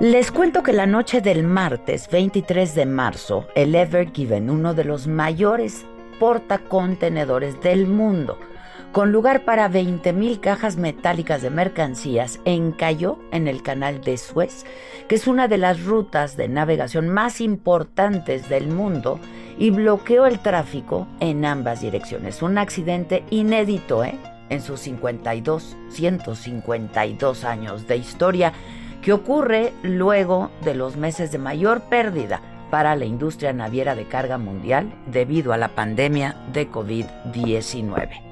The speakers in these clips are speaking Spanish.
Les cuento que la noche del martes 23 de marzo, el Ever Given, uno de los mayores portacontenedores del mundo, con lugar para 20.000 cajas metálicas de mercancías, encalló en el canal de Suez, que es una de las rutas de navegación más importantes del mundo, y bloqueó el tráfico en ambas direcciones. Un accidente inédito, ¿eh? En sus 52, 152 años de historia que ocurre luego de los meses de mayor pérdida para la industria naviera de carga mundial debido a la pandemia de COVID-19.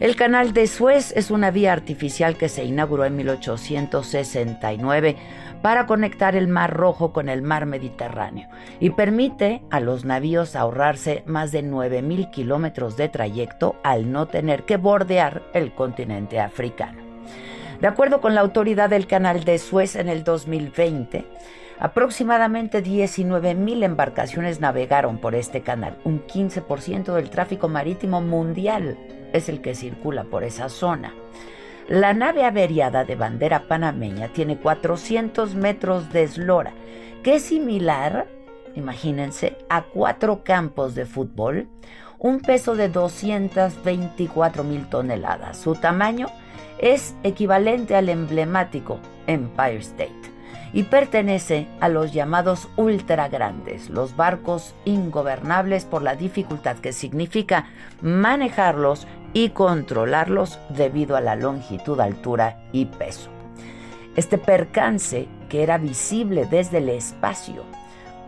El canal de Suez es una vía artificial que se inauguró en 1869 para conectar el Mar Rojo con el Mar Mediterráneo y permite a los navíos ahorrarse más de 9.000 kilómetros de trayecto al no tener que bordear el continente africano. De acuerdo con la autoridad del canal de Suez en el 2020, aproximadamente 19.000 embarcaciones navegaron por este canal. Un 15% del tráfico marítimo mundial es el que circula por esa zona. La nave averiada de bandera panameña tiene 400 metros de eslora, que es similar, imagínense, a cuatro campos de fútbol, un peso de 224 mil toneladas. Su tamaño es equivalente al emblemático Empire State y pertenece a los llamados ultra grandes, los barcos ingobernables por la dificultad que significa manejarlos y controlarlos debido a la longitud, altura y peso. Este percance, que era visible desde el espacio,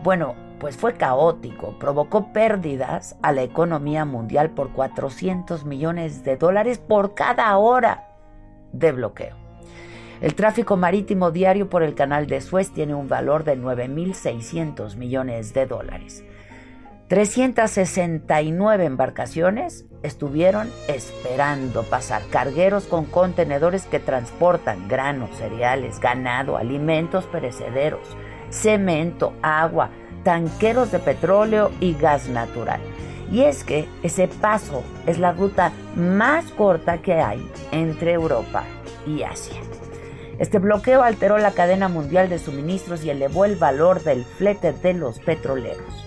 bueno, pues fue caótico, provocó pérdidas a la economía mundial por 400 millones de dólares por cada hora de bloqueo. El tráfico marítimo diario por el canal de Suez tiene un valor de 9.600 millones de dólares. 369 embarcaciones estuvieron esperando pasar, cargueros con contenedores que transportan granos, cereales, ganado, alimentos perecederos, cemento, agua, tanqueros de petróleo y gas natural. Y es que ese paso es la ruta más corta que hay entre Europa y Asia. Este bloqueo alteró la cadena mundial de suministros y elevó el valor del flete de los petroleros.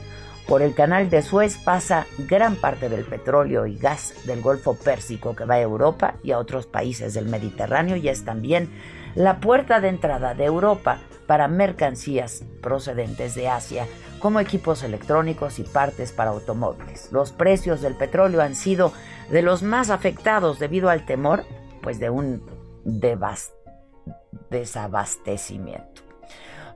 Por el canal de Suez pasa gran parte del petróleo y gas del Golfo Pérsico que va a Europa y a otros países del Mediterráneo y es también la puerta de entrada de Europa para mercancías procedentes de Asia, como equipos electrónicos y partes para automóviles. Los precios del petróleo han sido de los más afectados debido al temor pues de un desabastecimiento.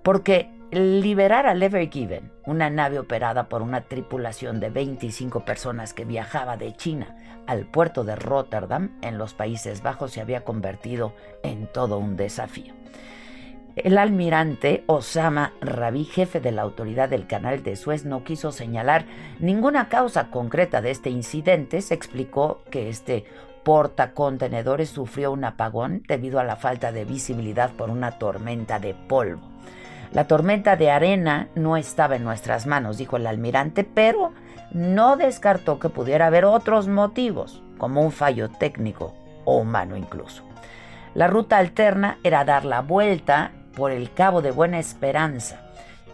Porque liberar al Ever Given, una nave operada por una tripulación de 25 personas que viajaba de China al puerto de Rotterdam en los Países Bajos, se había convertido en todo un desafío. El almirante Osama Rabi, jefe de la autoridad del canal de Suez, no quiso señalar ninguna causa concreta de este incidente. Se explicó que este portacontenedores sufrió un apagón debido a la falta de visibilidad por una tormenta de polvo. La tormenta de arena no estaba en nuestras manos, dijo el almirante, pero no descartó que pudiera haber otros motivos, como un fallo técnico o humano incluso. La ruta alterna era dar la vuelta por el Cabo de Buena Esperanza.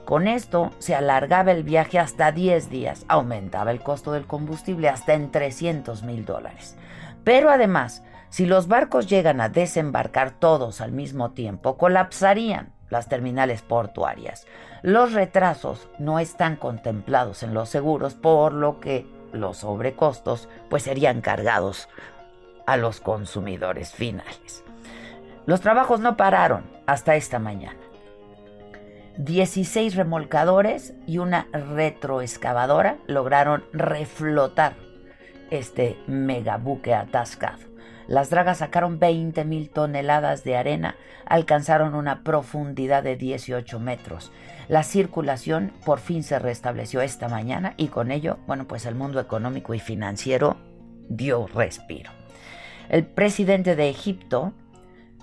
Con esto se alargaba el viaje hasta 10 días, aumentaba el costo del combustible hasta en 300 mil dólares. Pero además Si los barcos llegan a desembarcar todos al mismo tiempo, colapsarían las terminales portuarias. Los retrasos no están contemplados en los seguros, por lo que los sobrecostos pues serían cargados a los consumidores finales. Los trabajos no pararon hasta esta mañana. 16 remolcadores y una retroexcavadora lograron reflotar este megabuque atascado. Las dragas sacaron 20 mil toneladas de arena, alcanzaron una profundidad de 18 metros. La circulación por fin se restableció esta mañana y con ello, bueno, pues el mundo económico y financiero dio respiro. El presidente de Egipto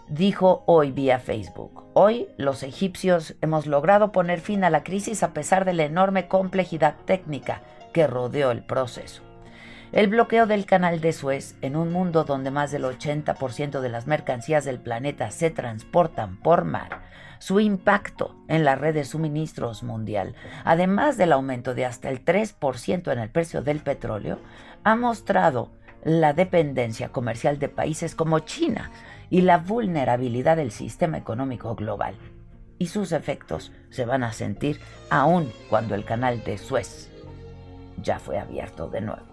dijo hoy vía Facebook, hoy los egipcios hemos logrado poner fin a la crisis a pesar de la enorme complejidad técnica que rodeó el proceso. El bloqueo del canal de Suez, en un mundo donde más del 80% de las mercancías del planeta se transportan por mar, su impacto en la red de suministros mundial, además del aumento de hasta el 3% en el precio del petróleo, ha mostrado la dependencia comercial de países como China y la vulnerabilidad del sistema económico global. Y sus efectos se van a sentir aún cuando el canal de Suez ya fue abierto de nuevo.